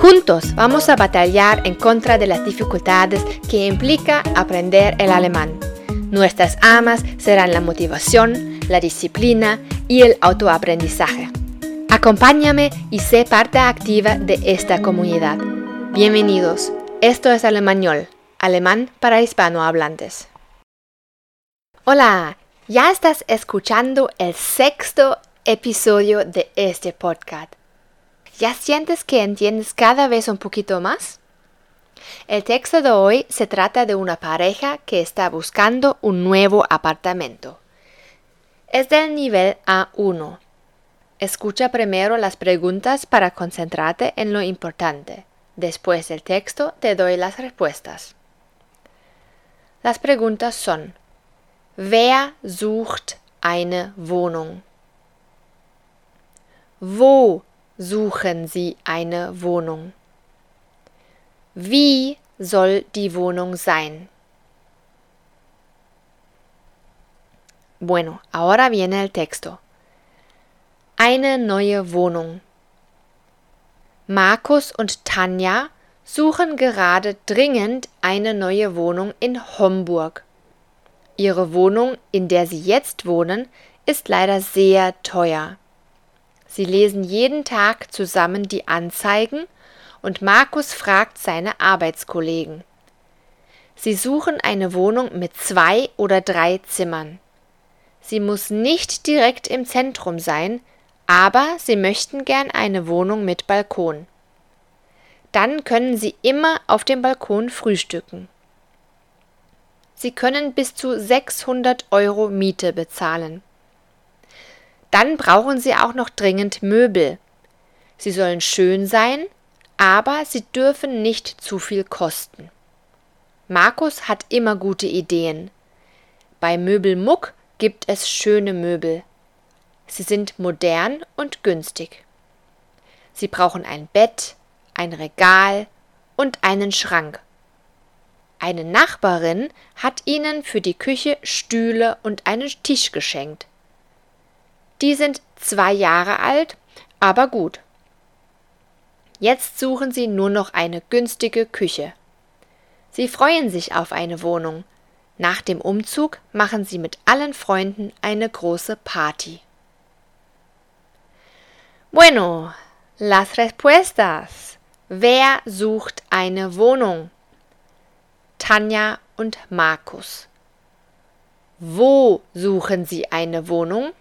Juntos vamos a batallar en contra de las dificultades que implica aprender el alemán. Nuestras amas serán la motivación, la disciplina y el autoaprendizaje. Acompáñame y sé parte activa de esta comunidad. Bienvenidos. Esto es Alemañol, alemán para hispanohablantes. Hola, ya estás escuchando el sexto episodio de este podcast. ¿Ya sientes que entiendes cada vez un poquito más? El texto de hoy se trata de una pareja que está buscando un nuevo apartamento. Es del nivel A1. Escucha primero las preguntas para concentrarte en lo importante. Después del texto te doy las respuestas. Las preguntas son Wer sucht eine Wohnung? Wo suchen Sie eine Wohnung? Wie soll die Wohnung sein? Bueno, ahora viene el texto. Eine neue Wohnung. Markus und Tanja suchen gerade dringend eine neue Wohnung in Homburg. Ihre Wohnung, in der sie jetzt wohnen, ist leider sehr teuer. Sie lesen jeden Tag zusammen die Anzeigen und Markus fragt seine Arbeitskollegen. Sie suchen eine Wohnung mit zwei oder drei Zimmern. Sie muss nicht direkt im Zentrum sein, aber sie möchten gern eine Wohnung mit Balkon. Dann können Sie immer auf dem Balkon frühstücken. Sie können bis zu 600 Euro Miete bezahlen. Dann brauchen Sie auch noch dringend Möbel. Sie sollen schön sein, aber sie dürfen nicht zu viel kosten. Markus hat immer gute Ideen. Bei Möbelmuck gibt es schöne Möbel. Sie sind modern und günstig. Sie brauchen ein Bett, ein Regal und einen Schrank. Eine Nachbarin hat ihnen für die Küche Stühle und einen Tisch geschenkt. Die sind zwei Jahre alt, aber gut. Jetzt suchen sie nur noch eine günstige Küche. Sie freuen sich auf eine Wohnung. Nach dem Umzug machen sie mit allen Freunden eine große Party. Bueno, las respuestas. Wer sucht eine Wohnung? Tanja und Markus. Wo suchen Sie eine Wohnung?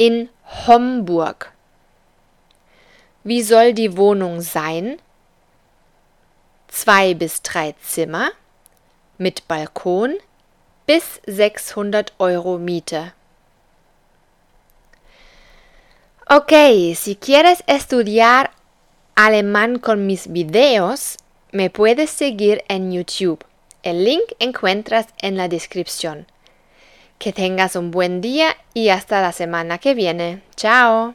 In Homburg. Wie soll die Wohnung sein? Zwei bis drei Zimmer mit Balkon bis 600 Euro Miete. Ok, si quieres estudiar alemán con mis videos, me puedes seguir en YouTube. El link encuentras en la descripción. Que tengas un buen día y hasta la semana que viene. Chao.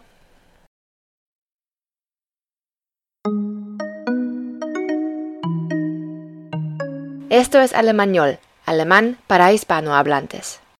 Esto es Alemañol, alemán para hispanohablantes.